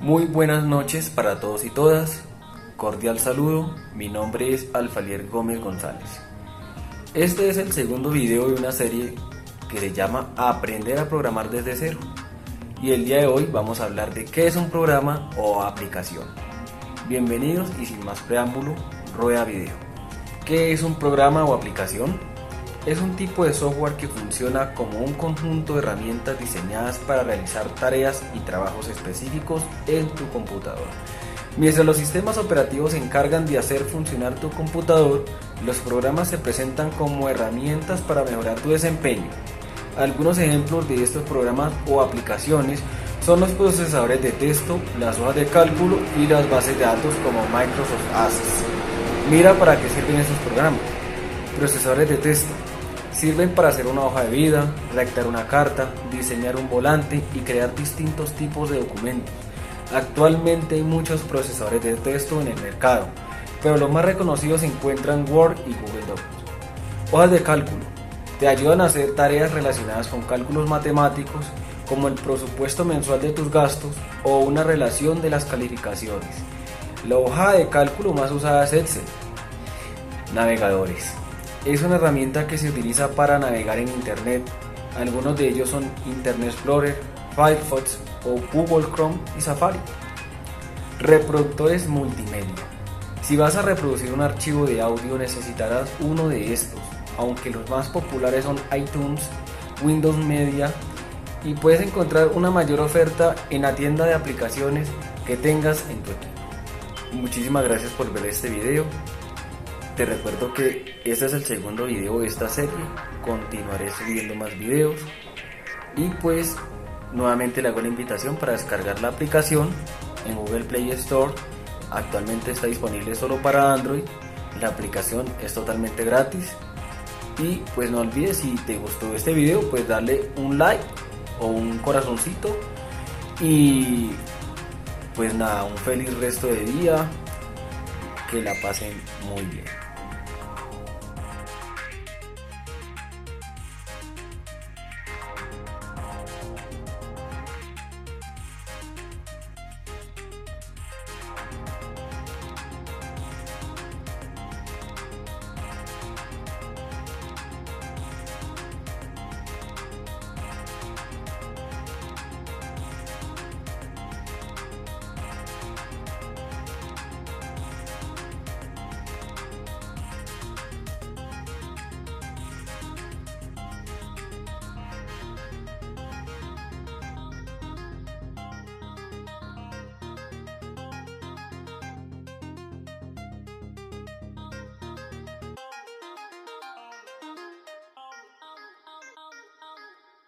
Muy buenas noches para todos y todas. Cordial saludo, mi nombre es Alfalier Gómez González. Este es el segundo video de una serie que se llama Aprender a programar desde cero. Y el día de hoy vamos a hablar de qué es un programa o aplicación. Bienvenidos y sin más preámbulo, rueda video. ¿Qué es un programa o aplicación? Es un tipo de software que funciona como un conjunto de herramientas diseñadas para realizar tareas y trabajos específicos en tu computador. Mientras los sistemas operativos se encargan de hacer funcionar tu computador, los programas se presentan como herramientas para mejorar tu desempeño. Algunos ejemplos de estos programas o aplicaciones son los procesadores de texto, las hojas de cálculo y las bases de datos como Microsoft Access. Mira para qué sirven estos programas. Procesadores de texto Sirven para hacer una hoja de vida, redactar una carta, diseñar un volante y crear distintos tipos de documentos. Actualmente hay muchos procesadores de texto en el mercado, pero los más reconocidos se encuentran Word y Google Docs. Hojas de cálculo. Te ayudan a hacer tareas relacionadas con cálculos matemáticos, como el presupuesto mensual de tus gastos o una relación de las calificaciones. La hoja de cálculo más usada es Excel. Navegadores. Es una herramienta que se utiliza para navegar en Internet. Algunos de ellos son Internet Explorer, Firefox o Google Chrome y Safari. Reproductores multimedia. Si vas a reproducir un archivo de audio necesitarás uno de estos, aunque los más populares son iTunes, Windows Media y puedes encontrar una mayor oferta en la tienda de aplicaciones que tengas en tu equipo. Muchísimas gracias por ver este video. Te recuerdo que este es el segundo video de esta serie, continuaré subiendo más videos y pues nuevamente le hago la invitación para descargar la aplicación en Google Play Store. Actualmente está disponible solo para Android. La aplicación es totalmente gratis. Y pues no olvides si te gustó este video, pues darle un like o un corazoncito. Y pues nada, un feliz resto de día. Que la pasen muy bien.